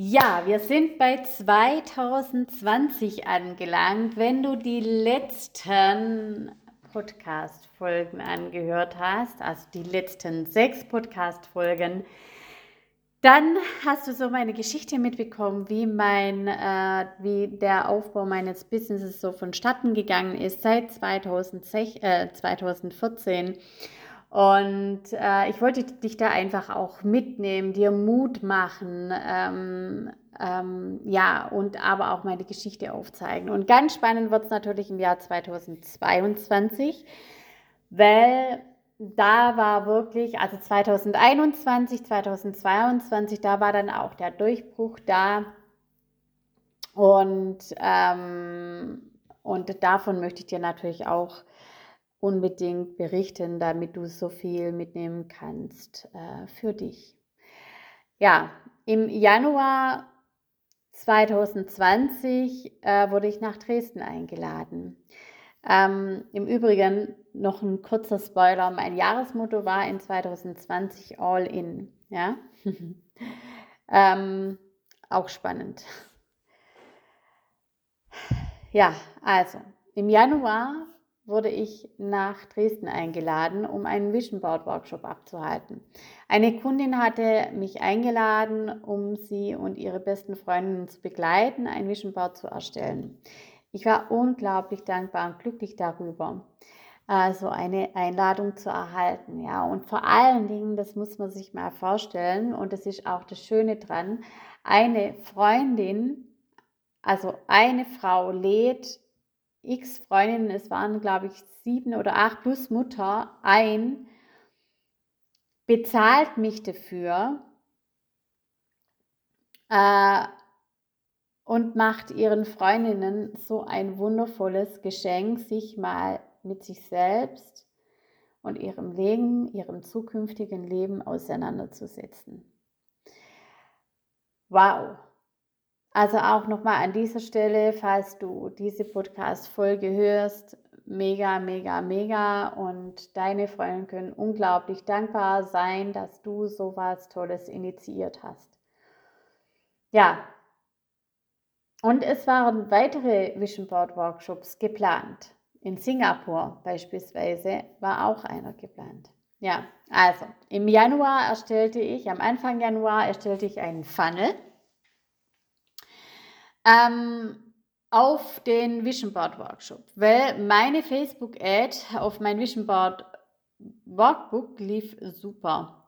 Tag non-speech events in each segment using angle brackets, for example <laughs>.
Ja, wir sind bei 2020 angelangt. Wenn du die letzten Podcast-Folgen angehört hast, also die letzten sechs Podcast-Folgen, dann hast du so meine Geschichte mitbekommen, wie mein, äh, wie der Aufbau meines Businesses so vonstatten gegangen ist seit 2006, äh, 2014 und äh, ich wollte dich da einfach auch mitnehmen, dir Mut machen, ähm, ähm, ja, und aber auch meine Geschichte aufzeigen. Und ganz spannend wird es natürlich im Jahr 2022, weil da war wirklich, also 2021, 2022, da war dann auch der Durchbruch da. Und, ähm, und davon möchte ich dir natürlich auch unbedingt berichten, damit du so viel mitnehmen kannst äh, für dich. Ja, im Januar 2020 äh, wurde ich nach Dresden eingeladen. Ähm, Im Übrigen noch ein kurzer Spoiler. Mein Jahresmotto war in 2020 All In. Ja? <laughs> ähm, auch spannend. Ja, also im Januar wurde ich nach Dresden eingeladen, um einen Vision Board Workshop abzuhalten. Eine Kundin hatte mich eingeladen, um sie und ihre besten Freundinnen zu begleiten, ein Vision Board zu erstellen. Ich war unglaublich dankbar und glücklich darüber, äh, so eine Einladung zu erhalten. Ja, und vor allen Dingen, das muss man sich mal vorstellen, und das ist auch das Schöne dran, eine Freundin, also eine Frau lädt x Freundinnen, es waren glaube ich sieben oder acht plus Mutter, ein, bezahlt mich dafür äh, und macht ihren Freundinnen so ein wundervolles Geschenk, sich mal mit sich selbst und ihrem Leben, ihrem zukünftigen Leben auseinanderzusetzen. Wow, also auch nochmal an dieser Stelle, falls du diese Podcast-Folge hörst, mega, mega, mega und deine Freunde können unglaublich dankbar sein, dass du sowas Tolles initiiert hast. Ja, und es waren weitere Vision Board Workshops geplant. In Singapur beispielsweise war auch einer geplant. Ja, also im Januar erstellte ich, am Anfang Januar erstellte ich einen Funnel ähm, auf den Vision Board Workshop, weil meine Facebook-Ad auf mein Vision Board Workbook lief super.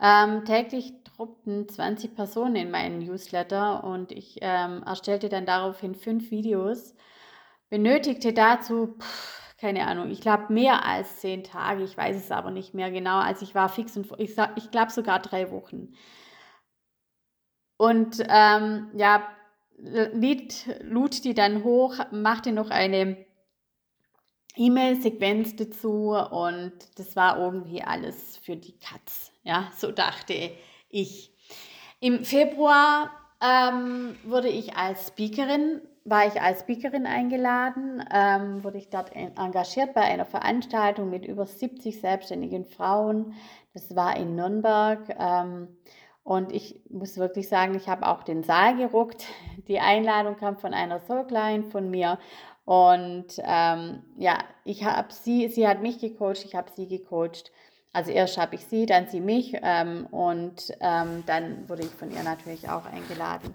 Ähm, täglich droppten 20 Personen in meinen Newsletter und ich ähm, erstellte dann daraufhin fünf Videos. Benötigte dazu, pff, keine Ahnung, ich glaube mehr als zehn Tage, ich weiß es aber nicht mehr genau. Also ich war fix und ich, ich glaube sogar drei Wochen. Und ähm, ja, lud, lud die dann hoch, machte noch eine E-Mail-Sequenz dazu und das war irgendwie alles für die Katz. Ja, so dachte ich. Im Februar ähm, wurde ich als Speakerin, war ich als Speakerin eingeladen, ähm, wurde ich dort engagiert bei einer Veranstaltung mit über 70 selbstständigen Frauen. Das war in Nürnberg. Ähm, und ich muss wirklich sagen, ich habe auch den Saal geruckt. <laughs> Die Einladung kam von einer Soul Client von mir. Und ähm, ja, ich habe sie, sie hat mich gecoacht, ich habe sie gecoacht. Also erst habe ich sie, dann sie mich ähm, und ähm, dann wurde ich von ihr natürlich auch eingeladen.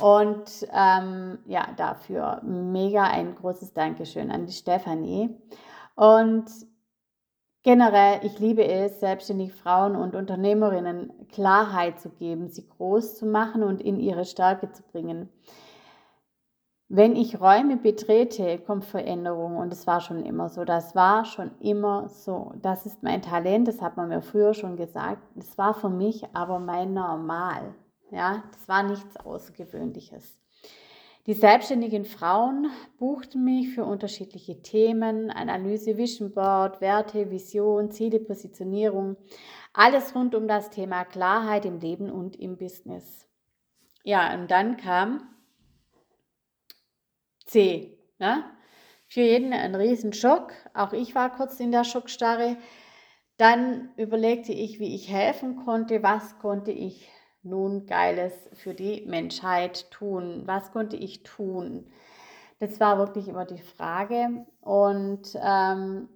Und ähm, ja, dafür mega ein großes Dankeschön an die Stefanie. Und Generell, ich liebe es, selbstständig Frauen und Unternehmerinnen Klarheit zu geben, sie groß zu machen und in ihre Stärke zu bringen. Wenn ich Räume betrete, kommt Veränderung und es war schon immer so. Das war schon immer so. Das ist mein Talent, das hat man mir früher schon gesagt. Das war für mich aber mein Normal. Ja, das war nichts Außergewöhnliches. Die selbstständigen Frauen buchten mich für unterschiedliche Themen, Analyse, Vision Board, Werte, Vision, Ziele, Positionierung, alles rund um das Thema Klarheit im Leben und im Business. Ja, und dann kam C. Ne? Für jeden ein Riesenschock. Auch ich war kurz in der Schockstarre. Dann überlegte ich, wie ich helfen konnte, was konnte ich nun Geiles für die Menschheit tun? Was konnte ich tun? Das war wirklich immer die Frage. Und ähm,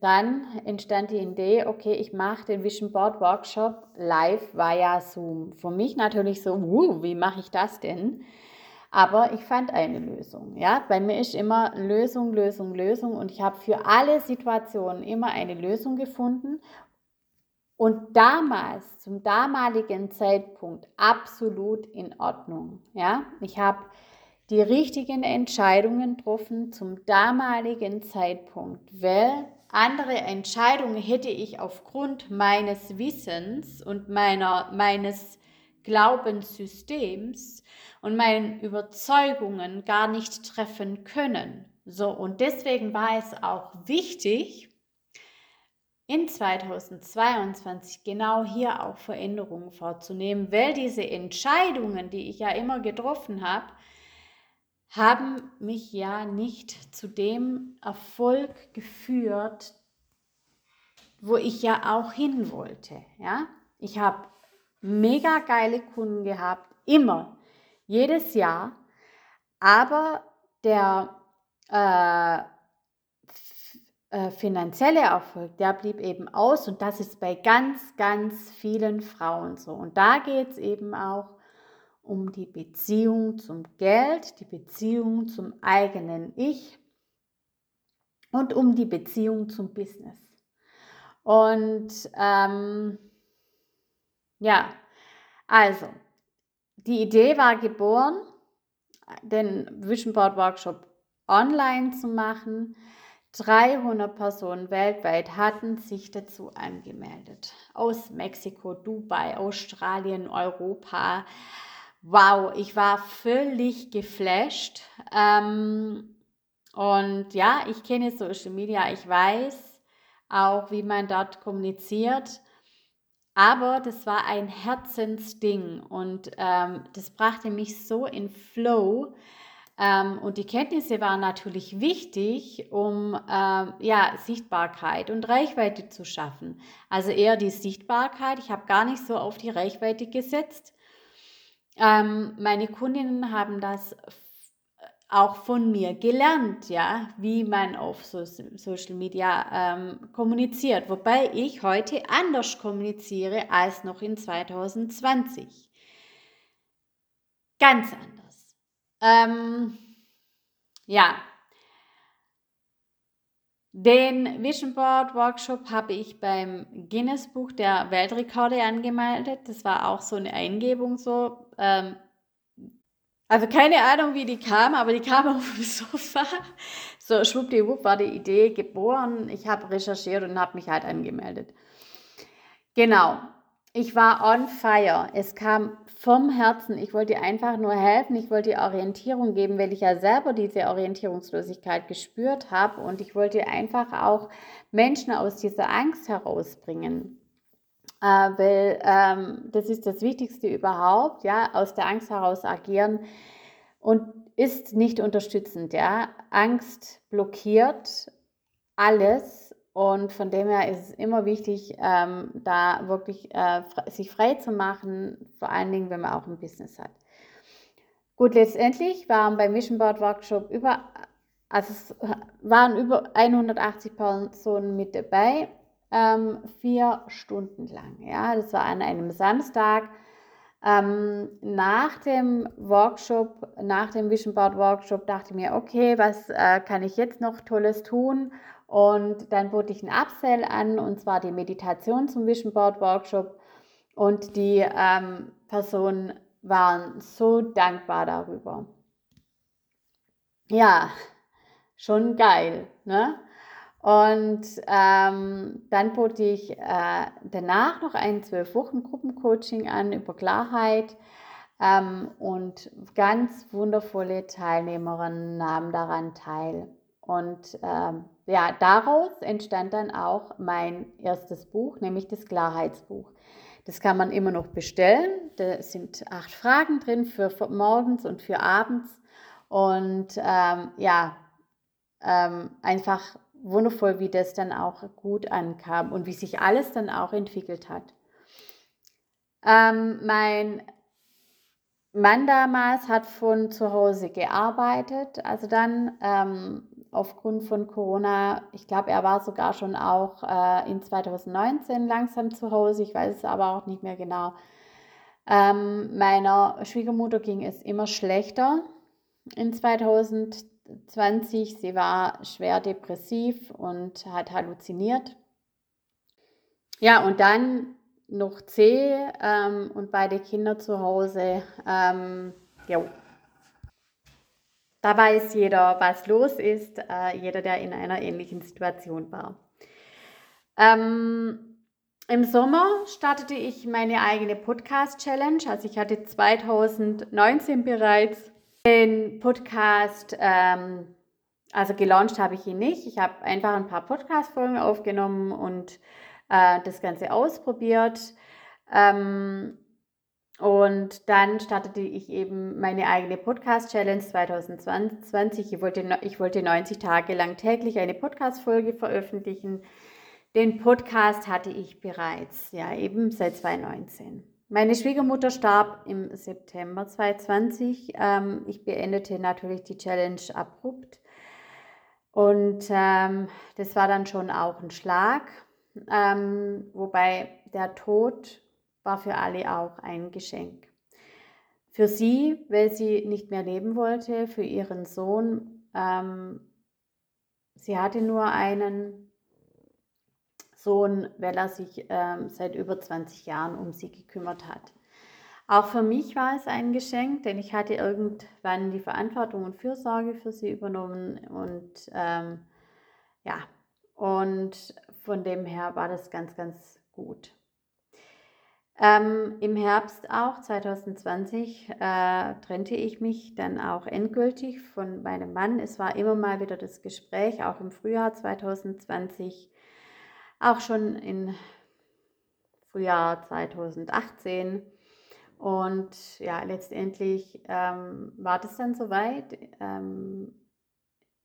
dann entstand die Idee, okay, ich mache den Vision Board Workshop live via Zoom. Für mich natürlich so, uh, wie mache ich das denn? Aber ich fand eine Lösung. Ja, bei mir ist immer Lösung, Lösung, Lösung und ich habe für alle Situationen immer eine Lösung gefunden und damals, zum damaligen Zeitpunkt, absolut in Ordnung. Ja, ich habe die richtigen Entscheidungen getroffen zum damaligen Zeitpunkt, weil andere Entscheidungen hätte ich aufgrund meines Wissens und meiner, meines Glaubenssystems und meinen Überzeugungen gar nicht treffen können. So, und deswegen war es auch wichtig, in 2022 genau hier auch Veränderungen vorzunehmen, weil diese Entscheidungen, die ich ja immer getroffen habe, haben mich ja nicht zu dem Erfolg geführt, wo ich ja auch hin wollte. Ja? Ich habe mega geile Kunden gehabt, immer, jedes Jahr, aber der äh, äh, finanzielle Erfolg, der blieb eben aus und das ist bei ganz, ganz vielen Frauen so. Und da geht es eben auch um die Beziehung zum Geld, die Beziehung zum eigenen Ich und um die Beziehung zum Business. Und ähm, ja, also, die Idee war geboren, den Vision Board Workshop online zu machen. 300 Personen weltweit hatten sich dazu angemeldet. Aus Mexiko, Dubai, Australien, Europa. Wow, ich war völlig geflasht. Ähm, und ja, ich kenne Social Media, ich weiß auch, wie man dort kommuniziert. Aber das war ein Herzensding und ähm, das brachte mich so in Flow, ähm, und die Kenntnisse waren natürlich wichtig, um ähm, ja, Sichtbarkeit und Reichweite zu schaffen. Also eher die Sichtbarkeit. Ich habe gar nicht so auf die Reichweite gesetzt. Ähm, meine Kundinnen haben das auch von mir gelernt, ja, wie man auf so Social Media ähm, kommuniziert. Wobei ich heute anders kommuniziere als noch in 2020. Ganz anders. Ähm, ja, den Vision Board Workshop habe ich beim Guinness Buch der Weltrekorde angemeldet. Das war auch so eine Eingebung so. Ähm, also keine Ahnung, wie die kam, aber die kam <laughs> auf dem Sofa. So schwuppdiwupp war die Idee geboren. Ich habe recherchiert und habe mich halt angemeldet. Genau. Ich war on fire. Es kam vom Herzen. Ich wollte einfach nur helfen. Ich wollte Orientierung geben, weil ich ja selber diese Orientierungslosigkeit gespürt habe. Und ich wollte einfach auch Menschen aus dieser Angst herausbringen. Äh, weil ähm, das ist das Wichtigste überhaupt, ja, aus der Angst heraus agieren und ist nicht unterstützend, ja. Angst blockiert alles und von dem her ist es immer wichtig, ähm, da wirklich äh, sich frei zu machen, vor allen Dingen, wenn man auch ein Business hat. Gut, letztendlich waren beim Vision Board Workshop über, also es waren über 180 Personen mit dabei, ähm, vier Stunden lang. Ja, das war an einem Samstag. Ähm, nach dem Workshop, nach dem Vision Board Workshop dachte ich mir, okay, was äh, kann ich jetzt noch Tolles tun? Und dann bot ich einen Upsell an, und zwar die Meditation zum Vision Board Workshop. Und die ähm, Personen waren so dankbar darüber. Ja, schon geil. Ne? Und ähm, dann bot ich äh, danach noch ein zwölf Wochen Gruppencoaching an über Klarheit. Ähm, und ganz wundervolle Teilnehmerinnen nahmen daran teil. Und ähm, ja, daraus entstand dann auch mein erstes Buch, nämlich das Klarheitsbuch. Das kann man immer noch bestellen. Da sind acht Fragen drin für morgens und für abends. Und ähm, ja, ähm, einfach wundervoll, wie das dann auch gut ankam und wie sich alles dann auch entwickelt hat. Ähm, mein Mann damals hat von zu Hause gearbeitet, also dann ähm, aufgrund von Corona, ich glaube, er war sogar schon auch äh, in 2019 langsam zu Hause, ich weiß es aber auch nicht mehr genau. Ähm, meiner Schwiegermutter ging es immer schlechter in 2020. Sie war schwer depressiv und hat halluziniert. Ja, und dann noch C ähm, und beide Kinder zu Hause. Ähm, jo. Da weiß jeder, was los ist, äh, jeder, der in einer ähnlichen Situation war. Ähm, Im Sommer startete ich meine eigene Podcast-Challenge. Also ich hatte 2019 bereits den Podcast, ähm, also gelauncht habe ich ihn nicht. Ich habe einfach ein paar Podcast-Folgen aufgenommen und äh, das Ganze ausprobiert. Ähm, und dann startete ich eben meine eigene Podcast-Challenge 2020. Ich wollte, ich wollte 90 Tage lang täglich eine Podcast-Folge veröffentlichen. Den Podcast hatte ich bereits, ja, eben seit 2019. Meine Schwiegermutter starb im September 2020. Ähm, ich beendete natürlich die Challenge abrupt. Und ähm, das war dann schon auch ein Schlag. Ähm, wobei der Tod war für alle auch ein Geschenk. Für sie, weil sie nicht mehr leben wollte, für ihren Sohn. Ähm, sie hatte nur einen Sohn, weil er sich ähm, seit über 20 Jahren um sie gekümmert hat. Auch für mich war es ein Geschenk, denn ich hatte irgendwann die Verantwortung und Fürsorge für sie übernommen und ähm, ja, und von dem her war das ganz, ganz gut. Ähm, Im Herbst auch 2020 äh, trennte ich mich dann auch endgültig von meinem Mann. Es war immer mal wieder das Gespräch, auch im Frühjahr 2020, auch schon im Frühjahr 2018. Und ja, letztendlich ähm, war das dann soweit. Ähm,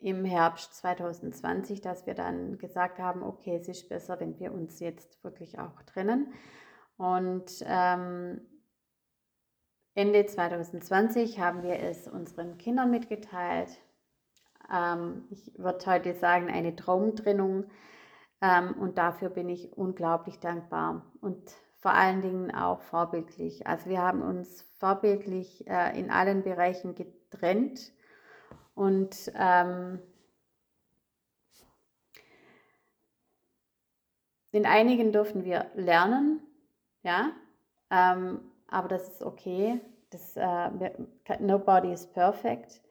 im Herbst 2020, dass wir dann gesagt haben, okay, es ist besser, wenn wir uns jetzt wirklich auch trennen. Und ähm, Ende 2020 haben wir es unseren Kindern mitgeteilt. Ähm, ich würde heute sagen, eine Traumtrennung. Ähm, und dafür bin ich unglaublich dankbar und vor allen Dingen auch vorbildlich. Also wir haben uns vorbildlich äh, in allen Bereichen getrennt und ähm, in einigen dürfen wir lernen, ja, ähm, aber das ist okay. Das, äh, nobody is perfect.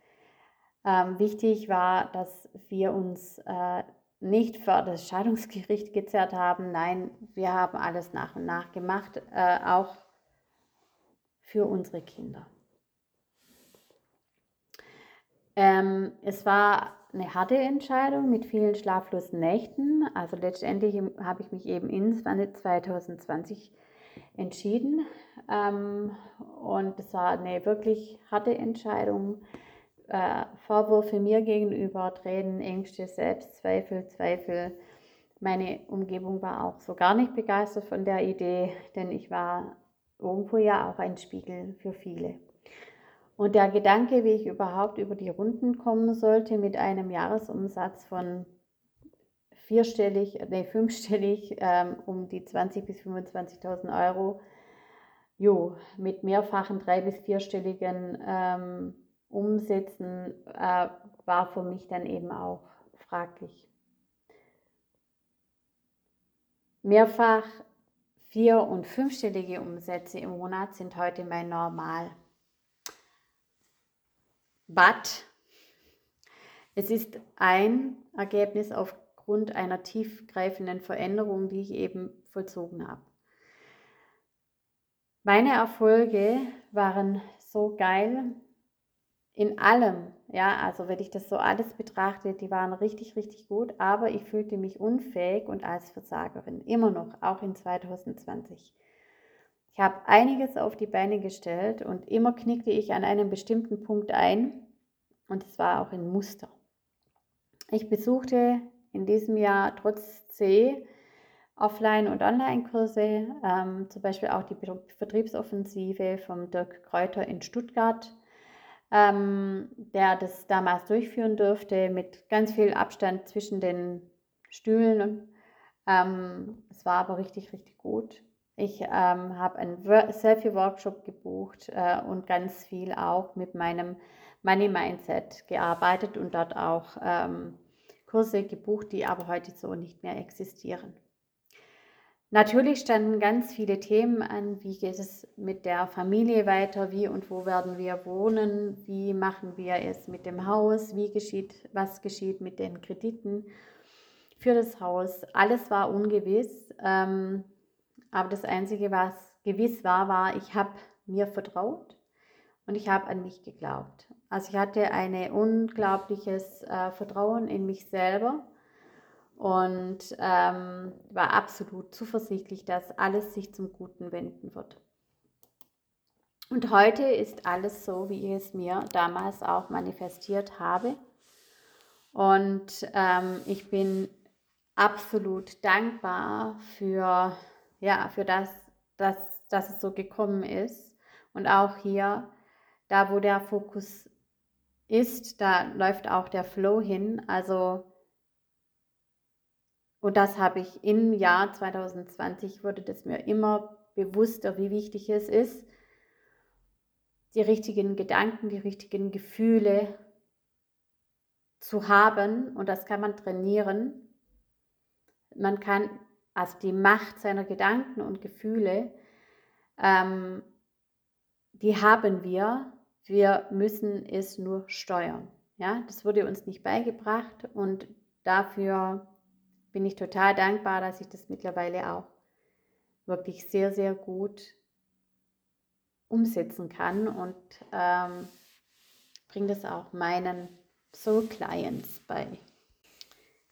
Ähm, wichtig war, dass wir uns äh, nicht vor das Scheidungsgericht gezerrt haben. Nein, wir haben alles nach und nach gemacht, äh, auch für unsere Kinder. Ähm, es war eine harte Entscheidung mit vielen schlaflosen Nächten. Also letztendlich habe ich mich eben in 2020 entschieden. Ähm, und es war eine wirklich harte Entscheidung. Äh, Vorwürfe mir gegenüber, Tränen, Ängste, Selbstzweifel, Zweifel. Meine Umgebung war auch so gar nicht begeistert von der Idee, denn ich war irgendwo ja auch ein Spiegel für viele. Und der Gedanke, wie ich überhaupt über die Runden kommen sollte mit einem Jahresumsatz von vierstellig, nee, fünfstellig, ähm, um die 20.000 bis 25.000 Euro, jo, mit mehrfachen drei- bis vierstelligen ähm, Umsätzen äh, war für mich dann eben auch fraglich. Mehrfach vier- und fünfstellige Umsätze im Monat sind heute mein Normal. But es ist ein Ergebnis aufgrund einer tiefgreifenden Veränderung, die ich eben vollzogen habe. Meine Erfolge waren so geil in allem, ja, also wenn ich das so alles betrachte, die waren richtig, richtig gut, aber ich fühlte mich unfähig und als Versagerin, immer noch, auch in 2020. Ich habe einiges auf die Beine gestellt und immer knickte ich an einem bestimmten Punkt ein und es war auch ein Muster. Ich besuchte in diesem Jahr trotz C Offline- und Online-Kurse, ähm, zum Beispiel auch die Vertriebsoffensive vom Dirk Kräuter in Stuttgart, ähm, der das damals durchführen durfte mit ganz viel Abstand zwischen den Stühlen. Ähm, es war aber richtig, richtig gut. Ich ähm, habe einen Selfie-Workshop gebucht äh, und ganz viel auch mit meinem Money Mindset gearbeitet und dort auch ähm, Kurse gebucht, die aber heute so nicht mehr existieren. Natürlich standen ganz viele Themen an. Wie geht es mit der Familie weiter? Wie und wo werden wir wohnen? Wie machen wir es mit dem Haus? Wie geschieht, was geschieht mit den Krediten für das Haus? Alles war ungewiss. Ähm, aber das Einzige, was gewiss war, war, ich habe mir vertraut und ich habe an mich geglaubt. Also ich hatte ein unglaubliches äh, Vertrauen in mich selber und ähm, war absolut zuversichtlich, dass alles sich zum Guten wenden wird. Und heute ist alles so, wie ich es mir damals auch manifestiert habe. Und ähm, ich bin absolut dankbar für, ja, für das, dass, dass es so gekommen ist. Und auch hier, da wo der Fokus ist, da läuft auch der Flow hin. Also und das habe ich im Jahr 2020, wurde das mir immer bewusster, wie wichtig es ist, die richtigen Gedanken, die richtigen Gefühle zu haben. Und das kann man trainieren. Man kann also die Macht seiner Gedanken und Gefühle, ähm, die haben wir. Wir müssen es nur steuern. Ja, das wurde uns nicht beigebracht und dafür bin ich total dankbar, dass ich das mittlerweile auch wirklich sehr, sehr gut umsetzen kann und ähm, bringe das auch meinen Soul Clients bei.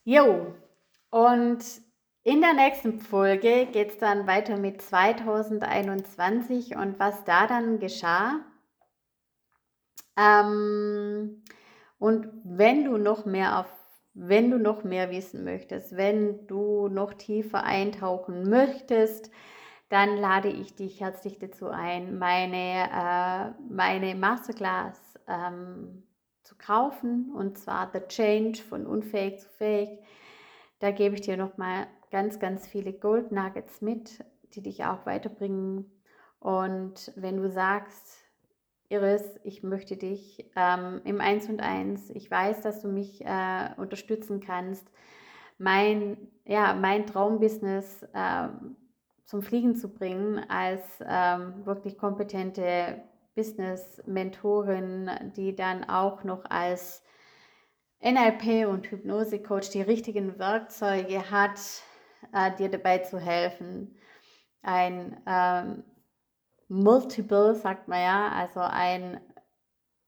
Jo, und in der nächsten Folge geht es dann weiter mit 2021 und was da dann geschah. Ähm, und wenn du noch mehr auf wenn du noch mehr wissen möchtest, wenn du noch tiefer eintauchen möchtest, dann lade ich dich herzlich dazu ein, meine, äh, meine Masterclass ähm, zu kaufen und zwar The Change von unfähig zu fähig. Da gebe ich dir nochmal ganz, ganz viele Gold Nuggets mit, die dich auch weiterbringen. Und wenn du sagst, Iris, ich möchte dich ähm, im Eins und Eins. Ich weiß, dass du mich äh, unterstützen kannst, mein, ja, mein Traumbusiness ähm, zum Fliegen zu bringen als ähm, wirklich kompetente Business-Mentorin, die dann auch noch als NLP und Hypnose-Coach die richtigen Werkzeuge hat, äh, dir dabei zu helfen, ein ähm, Multiple, sagt man ja, also ein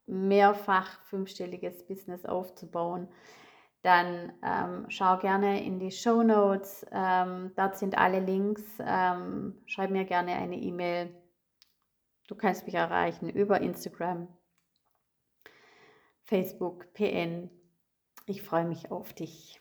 mehrfach fünfstelliges Business aufzubauen, dann ähm, schau gerne in die Show Notes. Ähm, dort sind alle Links. Ähm, schreib mir gerne eine E-Mail. Du kannst mich erreichen über Instagram, Facebook, PN. Ich freue mich auf dich.